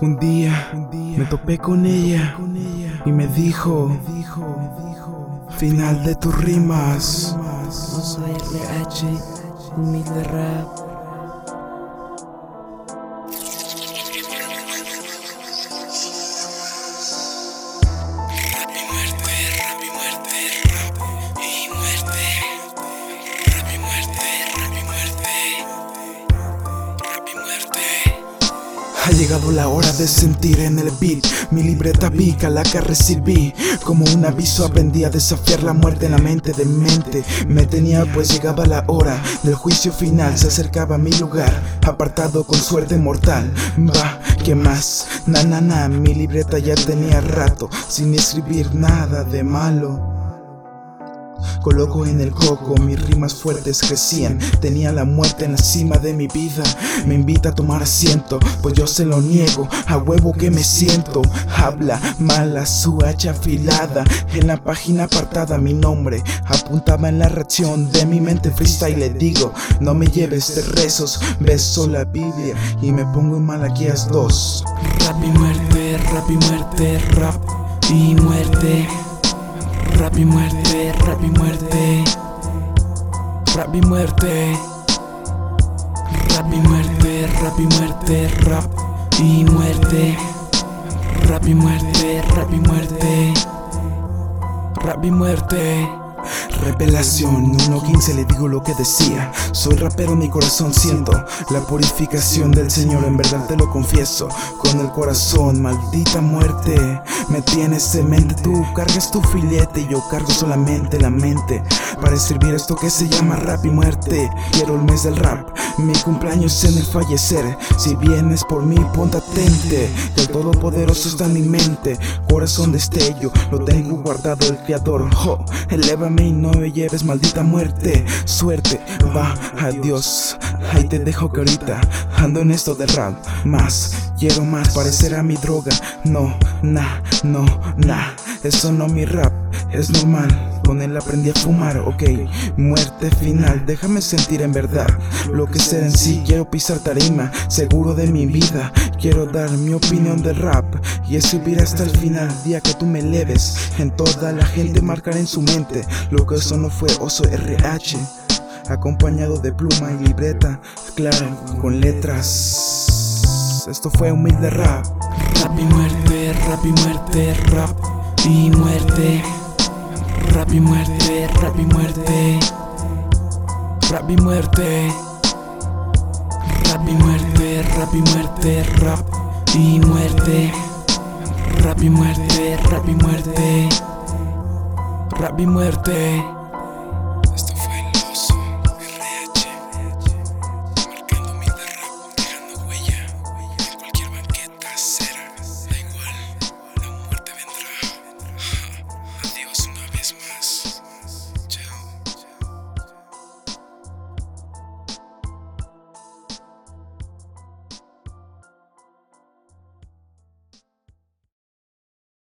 Un día me topé con ella y me dijo, final de tus rimas. Ha llegado la hora de sentir en el beat. Mi libreta pica la que recibí. Como un aviso aprendí a desafiar la muerte en la mente de mente. Me tenía pues llegaba la hora Del juicio final. Se acercaba a mi lugar Apartado con suerte mortal. Va, ¿qué más? Na na na, mi libreta ya tenía rato Sin escribir nada de malo Coloco en el coco, mis rimas fuertes crecían. Tenía la muerte en la cima de mi vida. Me invita a tomar asiento, pues yo se lo niego. A huevo que me siento. Habla mala su hacha afilada. En la página apartada mi nombre. Apuntaba en la reacción de mi mente freestyle. Le digo, no me lleves de rezos. Beso la Biblia y me pongo en Malaquías 2. Rap y muerte, rap y muerte, rap y muerte. Rap y muerte, rap y muerte. Rap y muerte. Rap y muerte, rap y muerte, rap y muerte. Rap y muerte, rap muerte. Rap muerte. Revelación. 1.15 le digo lo que decía. Soy rapero, mi corazón siento La purificación del Señor, en verdad te lo confieso Con el corazón, maldita muerte Me tienes en mente, tú cargas tu filete Y yo cargo solamente la mente Para escribir esto que se llama rap y muerte. Quiero el mes del rap Mi cumpleaños en el fallecer. Si vienes por mí, ponte atente. Que el Todopoderoso está en mi mente. Corazón destello, lo tengo guardado el Creador. Oh, Elévame y no me lleves maldita muerte. Suerte, va, adiós. Ahí te dejo que ahorita ando en esto de rap. Más, quiero más, parecer a mi droga. No, nah, no, nah Eso no mi rap, es normal con él aprendí a fumar, ok. Muerte final, déjame sentir en verdad lo que ser en sí. Quiero pisar tarima, seguro de mi vida. Quiero dar mi opinión de rap y escribir hasta el final. Día que tú me eleves, en toda la gente marcar en su mente lo que eso no fue oso RH. Acompañado de pluma y libreta, claro, con letras. Esto fue humilde rap. Rap y muerte, rap y muerte, rap y muerte. Rap y muerte, rap y muerte. Rap y muerte. Rap y muerte, rap y muerte, rap y muerte. Rap y muerte, rap y muerte. Rap y muerte.